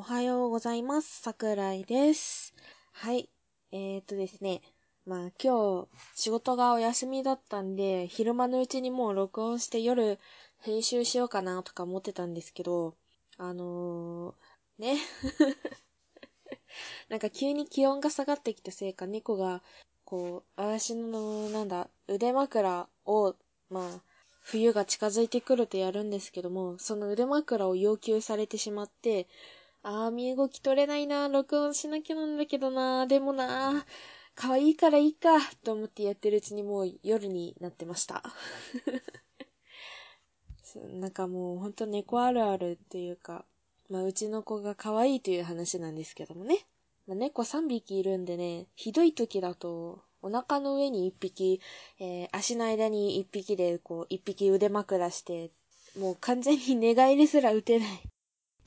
おはようございます。桜井です。はい。えー、っとですね。まあ今日仕事がお休みだったんで、昼間のうちにもう録音して夜編集しようかなとか思ってたんですけど、あのー、ね。なんか急に気温が下がってきたせいか猫が、こう、私の、なんだ、腕枕を、まあ、冬が近づいてくるとやるんですけども、その腕枕を要求されてしまって、あー、身動き取れないな、録音しなきゃなんだけどな、でもな、可愛いからいいか、と思ってやってるうちにもう夜になってました。なんかもうほんと猫あるあるっていうか、まあうちの子が可愛いという話なんですけどもね。まあ、猫3匹いるんでね、ひどい時だと、お腹の上に1匹、えー、足の間に1匹で、こう、1匹腕枕して、もう完全に寝返りすら打てない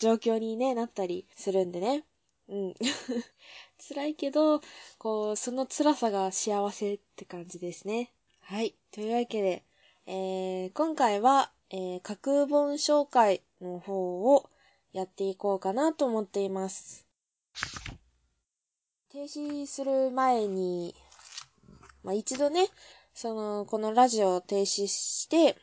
状況にね、なったりするんでね。うん。辛いけど、こう、その辛さが幸せって感じですね。はい。というわけで、えー、今回は、えー、架空本紹介の方をやっていこうかなと思っています。停止する前に、まあ、一度ね、その、このラジオを停止して、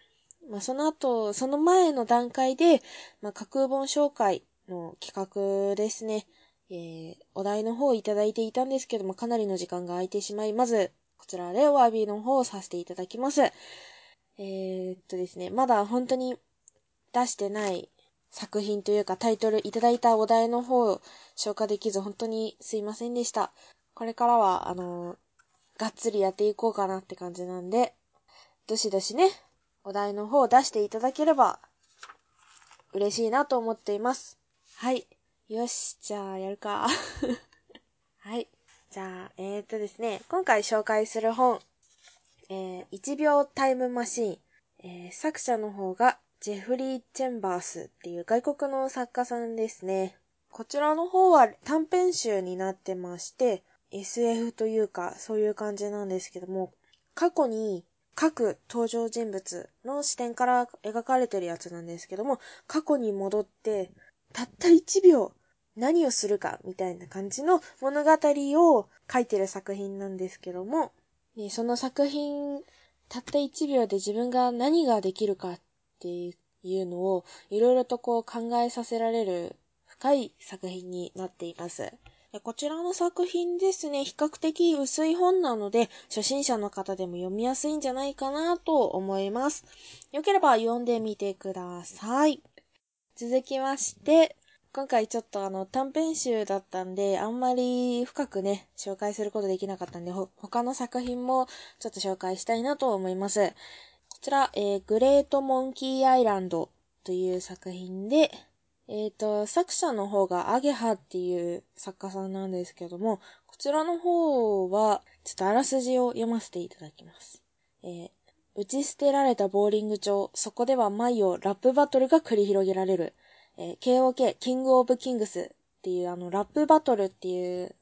まあ、その後、その前の段階で、まあ、架空本紹介の企画ですね。えー、お題の方をいただいていたんですけども、かなりの時間が空いてしまい、まず、こちらでお詫びの方をさせていただきます。えー、っとですね、まだ本当に出してない作品というかタイトルいただいたお題の方を消化できず本当にすいませんでした。これからは、あの、がっつりやっていこうかなって感じなんで、どしどしね、お題の方を出していただければ、嬉しいなと思っています。はい。よし、じゃあ、やるか。はい。じゃあ、えー、っとですね、今回紹介する本、えー、1秒タイムマシーン、えー、作者の方が、ジェフリー・チェンバースっていう外国の作家さんですね。こちらの方は短編集になってまして、SF というか、そういう感じなんですけども、過去に各登場人物の視点から描かれてるやつなんですけども、過去に戻って、たった1秒何をするかみたいな感じの物語を書いてる作品なんですけども、その作品、たった1秒で自分が何ができるかっていうのをいろいろとこう考えさせられる深い作品になっています。こちらの作品ですね、比較的薄い本なので、初心者の方でも読みやすいんじゃないかなと思います。よければ読んでみてください。続きまして、今回ちょっとあの短編集だったんで、あんまり深くね、紹介することできなかったんで、他の作品もちょっと紹介したいなと思います。こちら、えー、グレートモンキーアイランドという作品で、えっ、ー、と、作者の方がアゲハっていう作家さんなんですけども、こちらの方は、ちょっとあらすじを読ませていただきます。えー、打ち捨てられたボーリング場、そこでは毎夜ラップバトルが繰り広げられる。えー、KOK、キングオブキングスっていうあの、ラップバトルっていう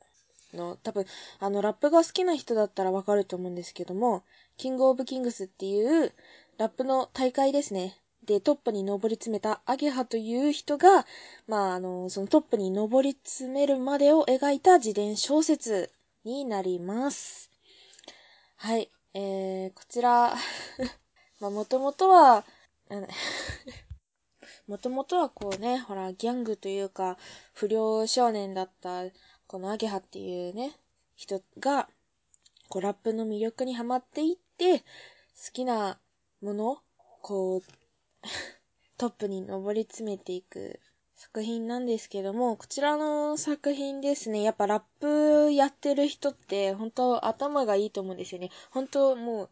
の、多分、あの、ラップが好きな人だったらわかると思うんですけども、キングオブキングスっていうラップの大会ですね。でトップに上り詰めたアゲハという人が、まあ、あの、そのトップに上り詰めるまでを描いた自伝小説になります。はい。えー、こちら まあ、もともとは、もともとはこうね、ほら、ギャングというか、不良少年だった、このアゲハっていうね、人が、こう、ラップの魅力にハマっていって、好きなもの、こう、トップに上り詰めていく作品なんですけども、こちらの作品ですね、やっぱラップやってる人って本当頭がいいと思うんですよね。本当もう、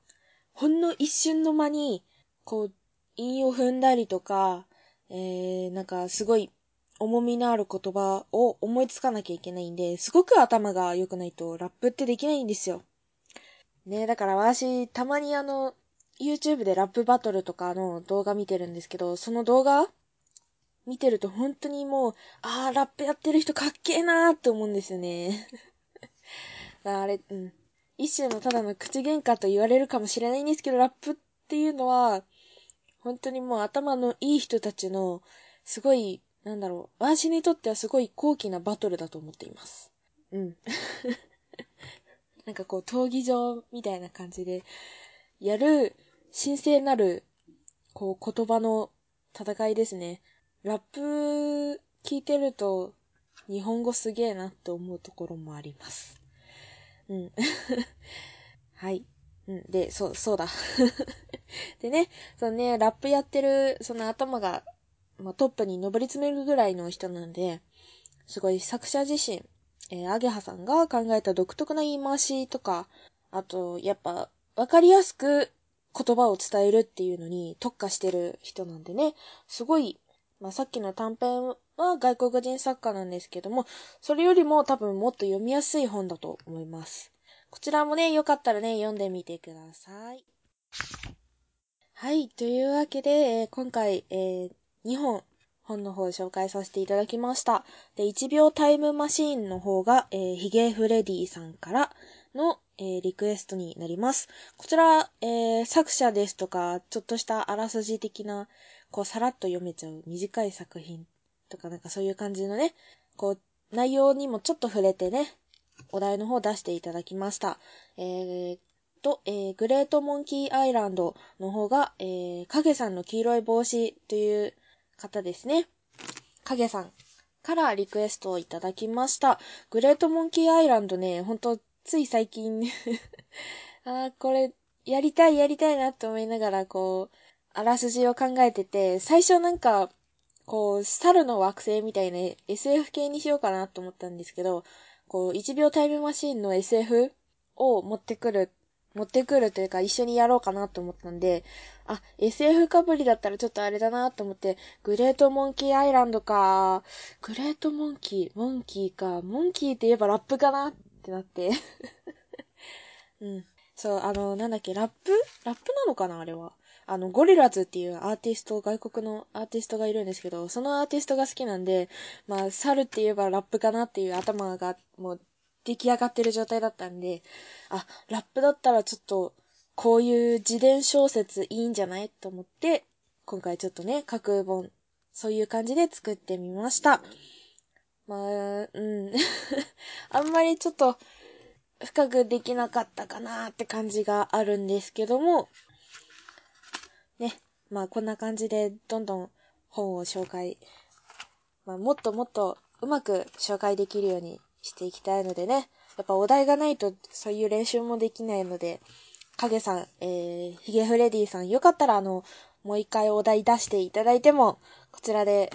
ほんの一瞬の間に、こう、韻を踏んだりとか、えー、なんかすごい重みのある言葉を思いつかなきゃいけないんで、すごく頭が良くないとラップってできないんですよ。ねだから私、たまにあの、YouTube でラップバトルとかの動画見てるんですけど、その動画見てると本当にもう、あー、ラップやってる人かっけえなーって思うんですよね。あれ、うん。一種のただの口喧嘩と言われるかもしれないんですけど、ラップっていうのは、本当にもう頭のいい人たちの、すごい、なんだろう、私にとってはすごい高貴なバトルだと思っています。うん。なんかこう、闘技場みたいな感じで、やる、神聖なる、こう、言葉の戦いですね。ラップ聞いてると、日本語すげえなって思うところもあります。うん。はい。うん。で、そう、そうだ。でね、そのね、ラップやってる、その頭が、まあ、トップに上り詰めるぐらいの人なんで、すごい作者自身、えー、アゲハさんが考えた独特な言い回しとか、あと、やっぱ、わかりやすく言葉を伝えるっていうのに特化してる人なんでね、すごい、まあ、さっきの短編は外国人作家なんですけども、それよりも多分もっと読みやすい本だと思います。こちらもね、よかったらね、読んでみてください。はい、というわけで、えー、今回、えー、2本本の方を紹介させていただきました。で、1秒タイムマシーンの方が、えー、ヒゲフレディさんからの、えー、リクエストになります。こちら、えー、作者ですとか、ちょっとしたあらすじ的な、こう、さらっと読めちゃう短い作品とか、なんかそういう感じのね、こう、内容にもちょっと触れてね、お題の方を出していただきました。えー、と、えー、グレートモンキーアイランドの方が、えー、影さんの黄色い帽子という方ですね。影さんからリクエストをいただきました。グレートモンキーアイランドね、ほんと、つい最近 あー、これ、やりたいやりたいなって思いながら、こう、あらすじを考えてて、最初なんか、こう、猿の惑星みたいな SF 系にしようかなと思ったんですけど、こう、1秒タイムマシンの SF を持ってくる持ってくるというか一緒にやろうかなと思ったんで、あ、SF かぶりだったらちょっとあれだなと思って、グレートモンキーアイランドか、グレートモンキー、モンキーか、モンキーって言えばラップかなってなって うん。そう、あの、なんだっけ、ラップ？ラップなのかなあれは？あの、ゴリラズっていうアーティスト、外国のアーティストがいるんですけど、そのアーティストが好きなんで、まあ、猿って言えばラップかなっていう頭が、もう、出来上がってる状態だったんで、あ、ラップだったらちょっと、こういう自伝小説いいんじゃないと思って、今回ちょっとね、架空本、そういう感じで作ってみました。まあ、うん。あんまりちょっと、深くできなかったかなって感じがあるんですけども、ね、まあこんな感じでどんどん本を紹介、まあもっともっとうまく紹介できるようにしていきたいのでね。やっぱお題がないとそういう練習もできないので、影さん、えー、ヒゲフレディさん、よかったらあの、もう一回お題出していただいても、こちらで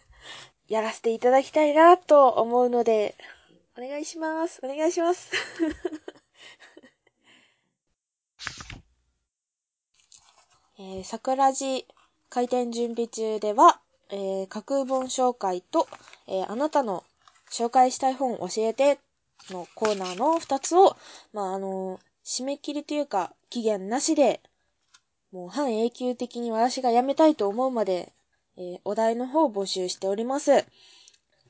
やらせていただきたいなと思うので、お願いします。お願いします。えー、桜寺開店準備中では、えー、架空本紹介と、えー、あなたの紹介したい本教えてのコーナーの2つを、まあ、あの、締め切りというか、期限なしで、もう半永久的に私が辞めたいと思うまで、えー、お題の方を募集しております。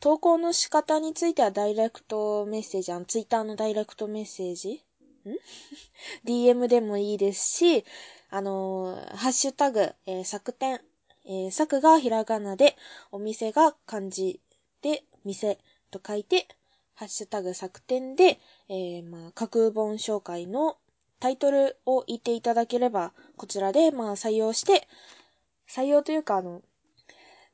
投稿の仕方についてはダイレクトメッセージ、あの、ツイッターのダイレクトメッセージ？ん ?DM でもいいですし、あのー、ハッシュタグ、えー、作店、えー、作がひらがなで、お店が漢字で、店と書いて、ハッシュタグ作展で、えー、まあ、架空本紹介のタイトルを言っていただければ、こちらで、まあ、採用して、採用というか、あの、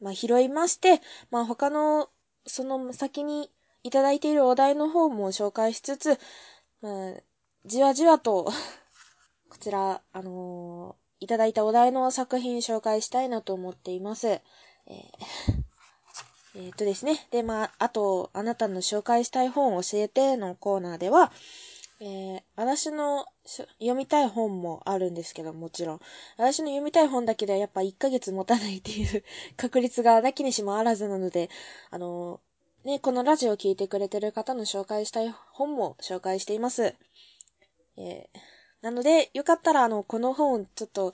まあ、拾いまして、まあ、他の、その先にいただいているお題の方も紹介しつつ、まあ、じわじわと こちら、あのー、いただいたお題の作品紹介したいなと思っています。えーえっ、とですね。で、まあ、あと、あなたの紹介したい本を教えてのコーナーでは、えー、私の読みたい本もあるんですけど、もちろん。私の読みたい本だけではやっぱ1ヶ月持たないっていう 確率がなきにしもあらずなので、あのー、ね、このラジオを聞いてくれてる方の紹介したい本も紹介しています。えー、なので、よかったらあの、この本ちょっと、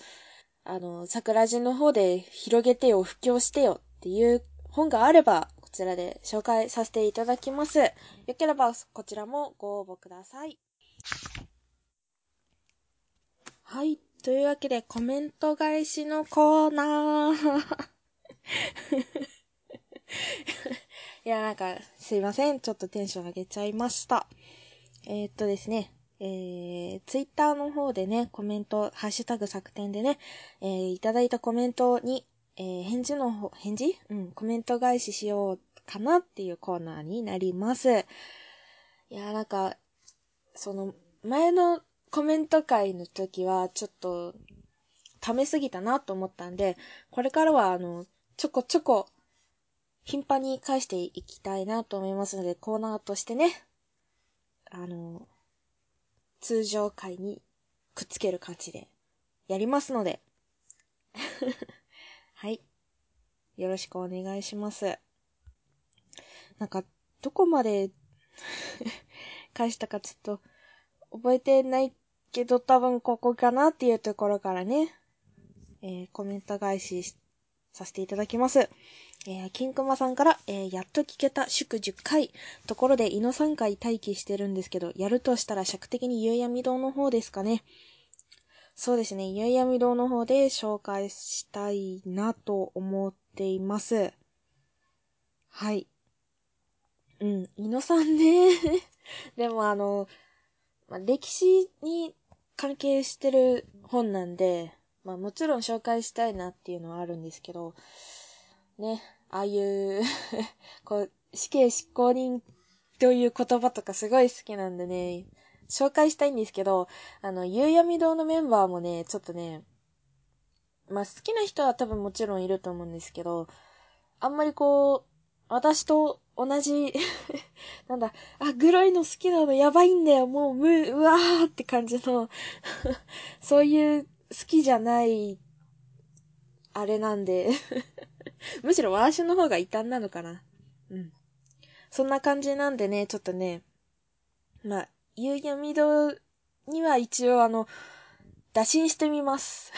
あの、桜地の方で広げてよ、布教してよっていう本があれば、こちらで紹介させていただきます。よければ、こちらもご応募ください。はい。というわけで、コメント返しのコーナー。いや、なんか、すいません。ちょっとテンション上げちゃいました。えー、っとですね。えー、ツイッターの方でね、コメント、ハッシュタグ作典でね、えー、いただいたコメントに、えー、返事の方、返事？うん、コメント返ししようかなっていうコーナーになります。いや、なんか、その、前のコメント会の時は、ちょっと、溜めすぎたなと思ったんで、これからは、あの、ちょこちょこ、頻繁に返していきたいなと思いますので、コーナーとしてね、あの、通常回にくっつける感じでやりますのではい。よろしくお願いします。なんか、どこまで 返したかちょっと覚えてないけど多分ここかなっていうところからね、えー、コメント返しさせていただきます。えー、金熊さんから、えー、やっと聞けた祝10回。ところで、胃の3回待機してるんですけど、やるとしたら尺的に夕闇堂の方ですかね。そうですね、夕闇堂の方で紹介したいなと思っています。はい。うん、井野さんね。でもあの、ま、歴史に関係してる本なんで、まあもちろん紹介したいなっていうのはあるんですけど、ね、ああいう こう、死刑執行人という言葉とかすごい好きなんでね、紹介したいんですけど、あの、夕闇堂のメンバーもね、ちょっとね、まあ好きな人は多分もちろんいると思うんですけど、あんまりこう、私と同じ なんだ、あ、グロいの好きなのやばいんだよ、もう、む、うわーって感じの そういう好きじゃない、あれなんで むしろワーシュの方が異端なのかな。うん。そんな感じなんでね、ちょっとね、まあ、夕闇堂には一応あの、打診してみます。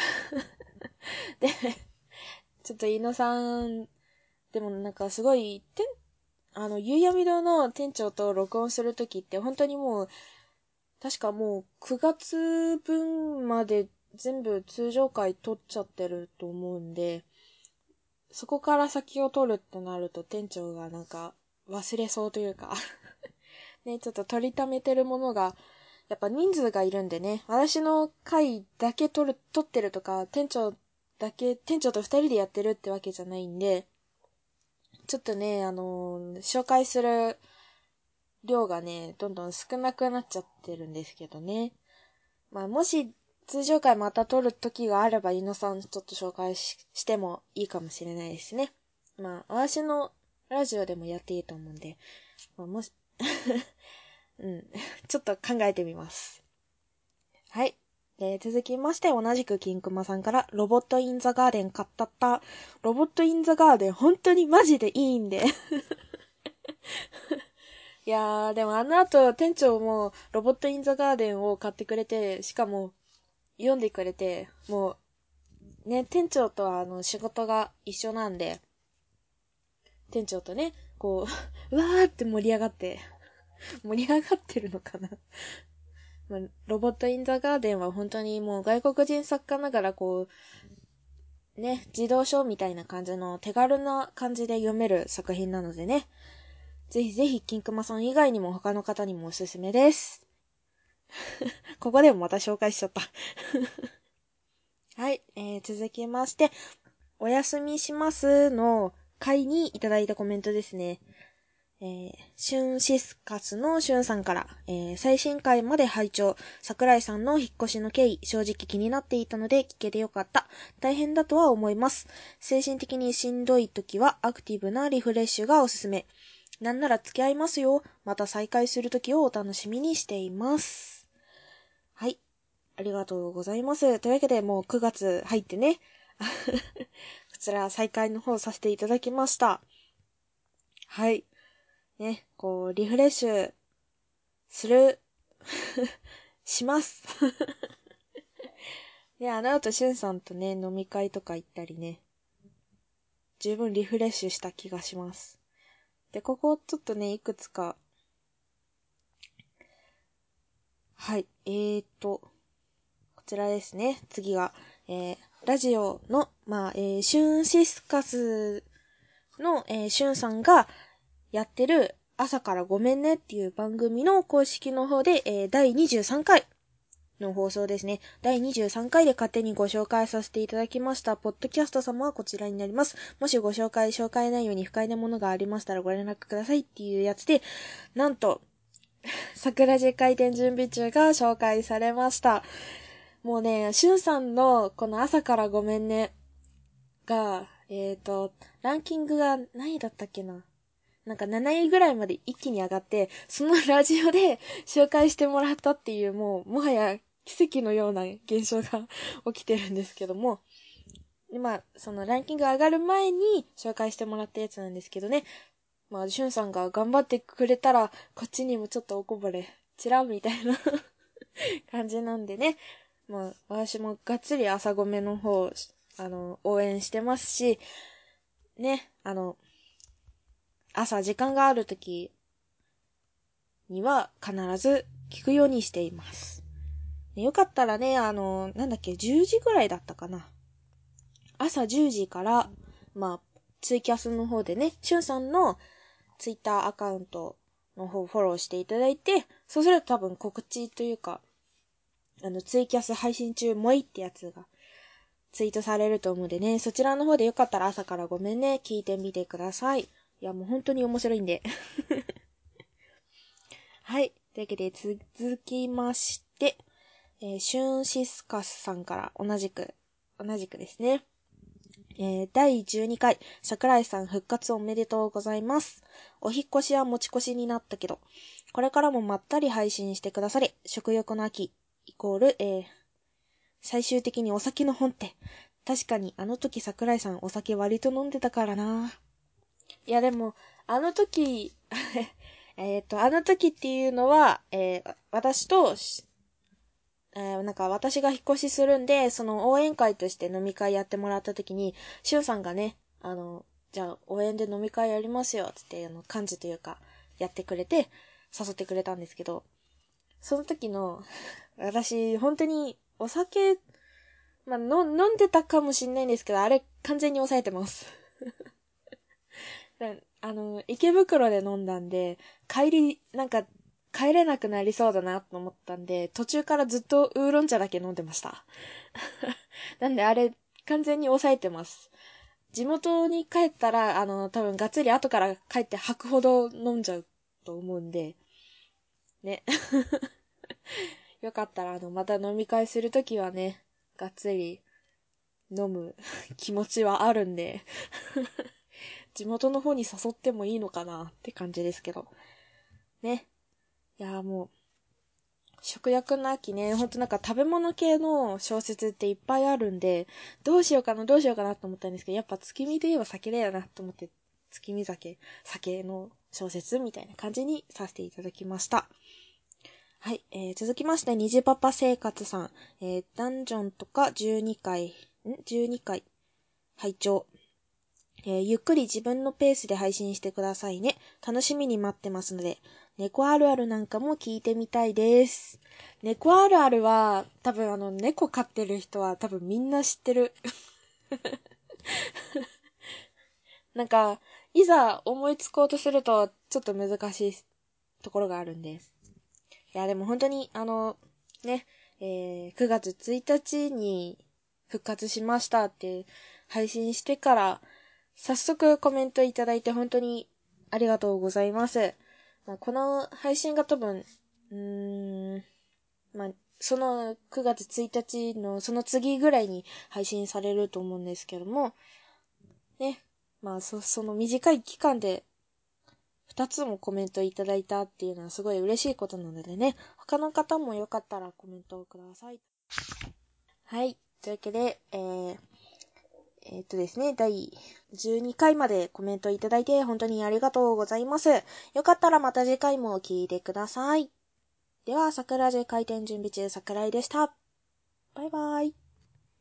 で、ちょっと井野さんでもなんかすごい、てん、あの、夕闇堂の店長と録音するときって本当にもう、確かもう9月分まで全部通常回撮っちゃってると思うんで、そこから先を撮るってなると店長がなんか忘れそうというか。ね、ちょっと取りためてるものが、やっぱ人数がいるんでね、私の回だけ撮る、撮ってるとか、店長だけ、店長と二人でやってるってわけじゃないんで、ちょっとね、あのー、紹介する量がね、どんどん少なくなっちゃってるんですけどね。まあ、もし、通常回また撮る時があれば、井野さんちょっと紹介してもいいかもしれないですね。まあ、私のラジオでもやっていいと思うんで、まあ、もし、うん、ちょっと考えてみます。はい。えー、続きまして、同じく金熊さんから、ロボットインザガーデン買ったった。ロボットインザガーデン、本当にマジでいいんで。いやー、でもあの後、店長も、ロボットインザガーデンを買ってくれて、しかも、読んでくれて、もう、ね、店長とはあの、仕事が一緒なんで、店長とね、こう、うわーって盛り上がって、盛り上がってるのかな。まあ、ロボット・イン・ザ・ガーデンは本当にもう外国人作家ながらこう、ね、児童書みたいな感じの手軽な感じで読める作品なのでね、ぜひぜひ、金熊さん以外にも他の方にもおすすめです。ここでもまた紹介しちゃった。はい、えー、続きまして、お休みしますの回にいただいたコメントですね。えー、シュンシスカスのシュンさんから、えー、最新回まで拝聴桜井さんの引っ越しの経緯、正直気になっていたので聞けてよかった。大変だとは思います。精神的にしんどい時はアクティブなリフレッシュがおすすめ。なんなら付き合いますよ。また再会する時をお楽しみにしています。はい。ありがとうございます。というわけでもう9月入ってね。こちら再開の方させていただきました。はい。ね、こう、リフレッシュ、する、します。で、あの後、しゅんさんとね、飲み会とか行ったりね、十分リフレッシュした気がします。で、ここちょっとね、いくつか、はい、えーと、こちらですね、次が、えー、ラジオの、まあ、えー、シュンシスカスの、えー、しゅんさんがやってる朝からごめんねっていう番組の公式の方で、えー、第23回の放送ですね。第23回で勝手にご紹介させていただきました、ポッドキャスト様はこちらになります。もしご紹介、紹介内容に不快なものがありましたらご連絡くださいっていうやつで、なんと、桜地開店準備中が紹介されました。もうね、しゅんさんのこの朝からごめんねが、えっ、ー、と、ランキングが何位だったっけな？なんか7位ぐらいまで一気に上がって、そのラジオで 紹介してもらったっていう、もう、もはや奇跡のような現象が 起きてるんですけども、まあ、そのランキング上がる前に紹介してもらったやつなんですけどね、まあ、しゅんさんが頑張ってくれたら、こっちにもちょっとおこぼれ、ちらみたいな 感じなんでね、まあ、私もがっつり朝ごめの方、あの、応援してますし、ね、あの、朝時間がある時には必ず聞くようにしています。よかったらね、あの、なんだっけ、10時ぐらいだったかな。朝10時から、まあ、ツイキャスの方でね、しゅんさんのツイッターアカウントの方フォローしていただいて、そうすると多分告知というか、あの、ツイキャス配信中もいってやつがツイートされると思うんでね、そちらの方でよかったら朝からごめんね、聞いてみてください。いや、もう本当に面白いんで。はい。というわけで、続きまして、えー、シュンシスカスさんから同じく、同じくですね。えー、第12回、桜井さん復活おめでとうございます。お引越しは持ち越しになったけど、これからもまったり配信してくださり、食欲の秋、イコール、えー、最終的にお酒の本って、確かにあの時桜井さんお酒割と飲んでたからな。いやでも、あの時 えっと、あの時っていうのは、えー、私と、えー、なんか私が引っ越しするんで、その応援会として飲み会やってもらった時に、しゅんさんがね、あの、じゃあ応援で飲み会やりますよ、つって、あの、幹事というか、やってくれて、誘ってくれたんですけど、その時の、私、本当に、お酒、まあ、の、飲んでたかもしんないんですけど、あれ、完全に抑えてます。あの、池袋で飲んだんで、帰り、なんか、帰れなくなりそうだなと思ったんで、途中からずっとウーロン茶だけ飲んでました。なんであれ、完全に抑えてます。地元に帰ったら、あの、多分がっつり後から帰って吐くほど飲んじゃうと思うんで、ね。よかったら、あの、また飲み会するときはね、がっつり飲む 気持ちはあるんで 地元の方に誘ってもいいのかなって感じですけど。ね。いやもう、食欲の秋ね、ほんとなんか食べ物系の小説っていっぱいあるんで、どうしようかな、どうしようかなと思ったんですけど、やっぱ月見で言えば酒だよなと思って、月見酒、酒の小説みたいな感じにさせていただきました。はい、えー、続きまして、虹パパ生活さん、えー、ダンジョンとか12回、ん ?12 回、拝聴えー、ゆっくり自分のペースで配信してくださいね。楽しみに待ってますので、猫あるあるなんかも聞いてみたいです。猫あるあるは、多分あの、猫飼ってる人は多分みんな知ってる。なんか、いざ思いつこうとすると、ちょっと難しいところがあるんです。いや、でも本当に、あの、ね、えー、9月1日に復活しましたって配信してから、早速コメントいただいて本当にありがとうございます。まあ、この配信が多分、うーん、まあ、その9月1日のその次ぐらいに配信されると思うんですけども、ね、まあ、そ、その短い期間で二つもコメントいただいたっていうのはすごい嬉しいことなのでね、他の方もよかったらコメントをください。はい。というわけで、えー、えー、っとですね、第12回までコメントいただいて本当にありがとうございます。よかったらまた次回も聞いてください。では、桜樹開店準備中桜井でした。バイバイ。